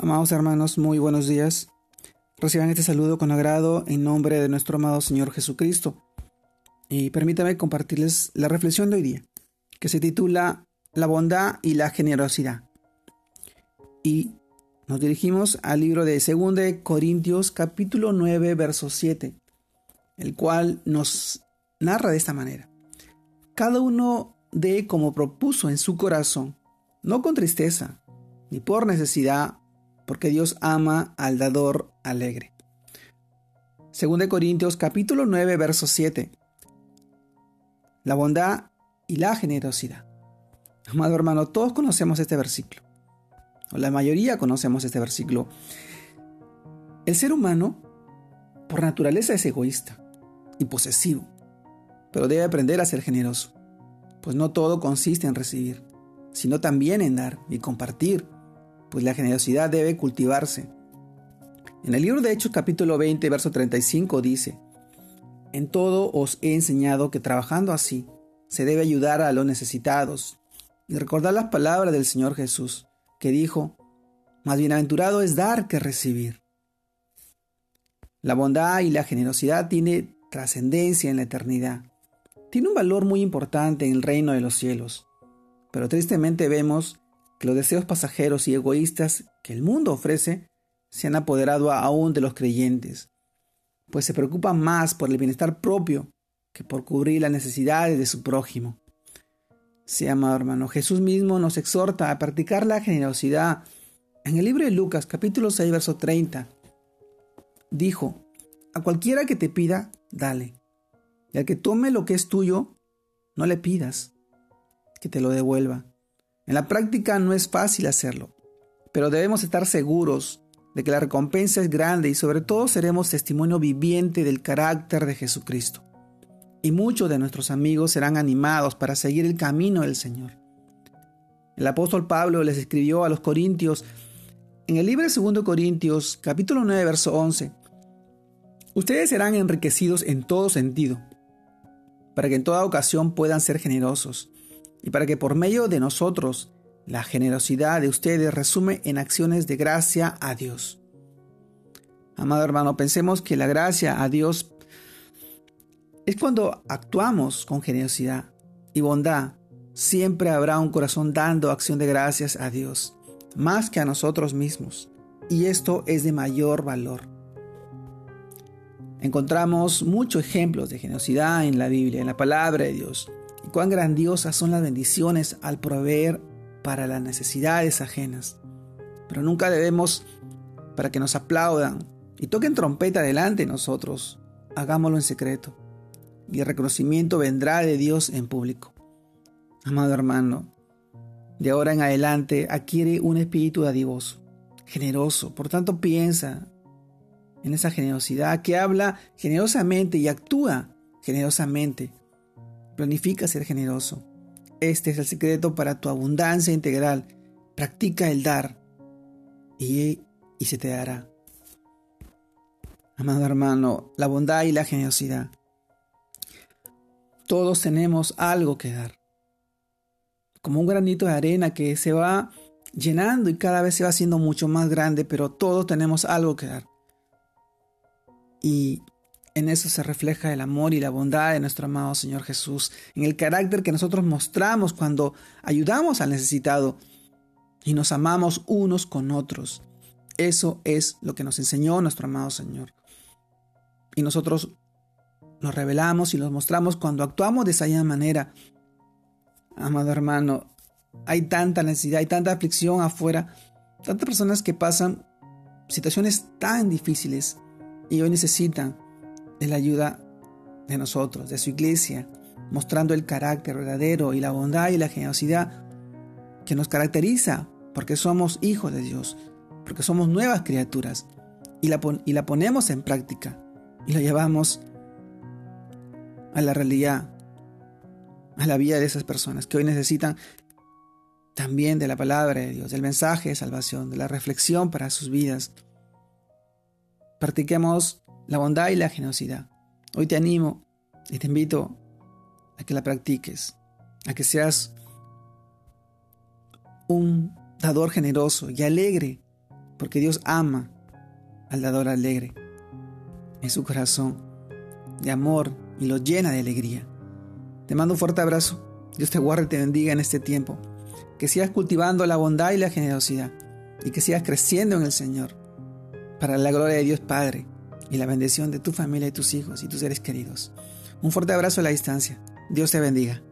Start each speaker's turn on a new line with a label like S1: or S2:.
S1: Amados hermanos, muy buenos días. Reciban este saludo con agrado en nombre de nuestro amado Señor Jesucristo. Y permítame compartirles la reflexión de hoy día, que se titula La bondad y la generosidad. Y nos dirigimos al libro de 2 Corintios capítulo 9 verso 7, el cual nos narra de esta manera. Cada uno dé como propuso en su corazón, no con tristeza, ni por necesidad, porque Dios ama al dador alegre. 2 Corintios capítulo 9 verso 7. La bondad y la generosidad. Amado hermano, todos conocemos este versículo. O la mayoría conocemos este versículo. El ser humano, por naturaleza, es egoísta y posesivo, pero debe aprender a ser generoso, pues no todo consiste en recibir, sino también en dar y compartir pues la generosidad debe cultivarse. En el libro de Hechos capítulo 20, verso 35 dice, En todo os he enseñado que trabajando así se debe ayudar a los necesitados y recordar las palabras del Señor Jesús, que dijo, Más bienaventurado es dar que recibir. La bondad y la generosidad tiene trascendencia en la eternidad. Tiene un valor muy importante en el reino de los cielos. Pero tristemente vemos que los deseos pasajeros y egoístas que el mundo ofrece se han apoderado aún de los creyentes, pues se preocupan más por el bienestar propio que por cubrir las necesidades de su prójimo. Sí, amado hermano, Jesús mismo nos exhorta a practicar la generosidad. En el libro de Lucas, capítulo 6, verso 30, dijo, a cualquiera que te pida, dale. Y al que tome lo que es tuyo, no le pidas que te lo devuelva. En la práctica no es fácil hacerlo, pero debemos estar seguros de que la recompensa es grande y sobre todo seremos testimonio viviente del carácter de Jesucristo. Y muchos de nuestros amigos serán animados para seguir el camino del Señor. El apóstol Pablo les escribió a los Corintios en el libro de 2 Corintios capítulo 9 verso 11. Ustedes serán enriquecidos en todo sentido, para que en toda ocasión puedan ser generosos y para que por medio de nosotros la generosidad de ustedes resume en acciones de gracia a Dios. Amado hermano, pensemos que la gracia a Dios es cuando actuamos con generosidad y bondad. Siempre habrá un corazón dando acción de gracias a Dios, más que a nosotros mismos. Y esto es de mayor valor. Encontramos muchos ejemplos de generosidad en la Biblia, en la palabra de Dios cuán grandiosas son las bendiciones al proveer para las necesidades ajenas. Pero nunca debemos, para que nos aplaudan y toquen trompeta delante de nosotros, hagámoslo en secreto. Y el reconocimiento vendrá de Dios en público. Amado hermano, de ahora en adelante adquiere un espíritu dadivoso, generoso. Por tanto, piensa en esa generosidad que habla generosamente y actúa generosamente Planifica ser generoso. Este es el secreto para tu abundancia integral. Practica el dar y, y se te dará. Amado hermano, la bondad y la generosidad. Todos tenemos algo que dar. Como un granito de arena que se va llenando y cada vez se va haciendo mucho más grande, pero todos tenemos algo que dar. Y en eso se refleja el amor y la bondad de nuestro amado Señor Jesús, en el carácter que nosotros mostramos cuando ayudamos al necesitado y nos amamos unos con otros. Eso es lo que nos enseñó nuestro amado Señor. Y nosotros lo revelamos y lo mostramos cuando actuamos de esa manera. Amado hermano, hay tanta necesidad, hay tanta aflicción afuera, tantas personas que pasan situaciones tan difíciles y hoy necesitan de la ayuda de nosotros, de su iglesia, mostrando el carácter verdadero y la bondad y la generosidad que nos caracteriza, porque somos hijos de Dios, porque somos nuevas criaturas, y la, y la ponemos en práctica, y la llevamos a la realidad, a la vida de esas personas que hoy necesitan también de la palabra de Dios, del mensaje de salvación, de la reflexión para sus vidas. Practiquemos la bondad y la generosidad. Hoy te animo y te invito a que la practiques, a que seas un dador generoso y alegre porque Dios ama al dador alegre en su corazón de amor y lo llena de alegría. Te mando un fuerte abrazo. Dios te guarde y te bendiga en este tiempo. Que sigas cultivando la bondad y la generosidad y que sigas creciendo en el Señor para la gloria de Dios Padre y la bendición de tu familia y tus hijos y tus seres queridos. Un fuerte abrazo a la distancia. Dios te bendiga.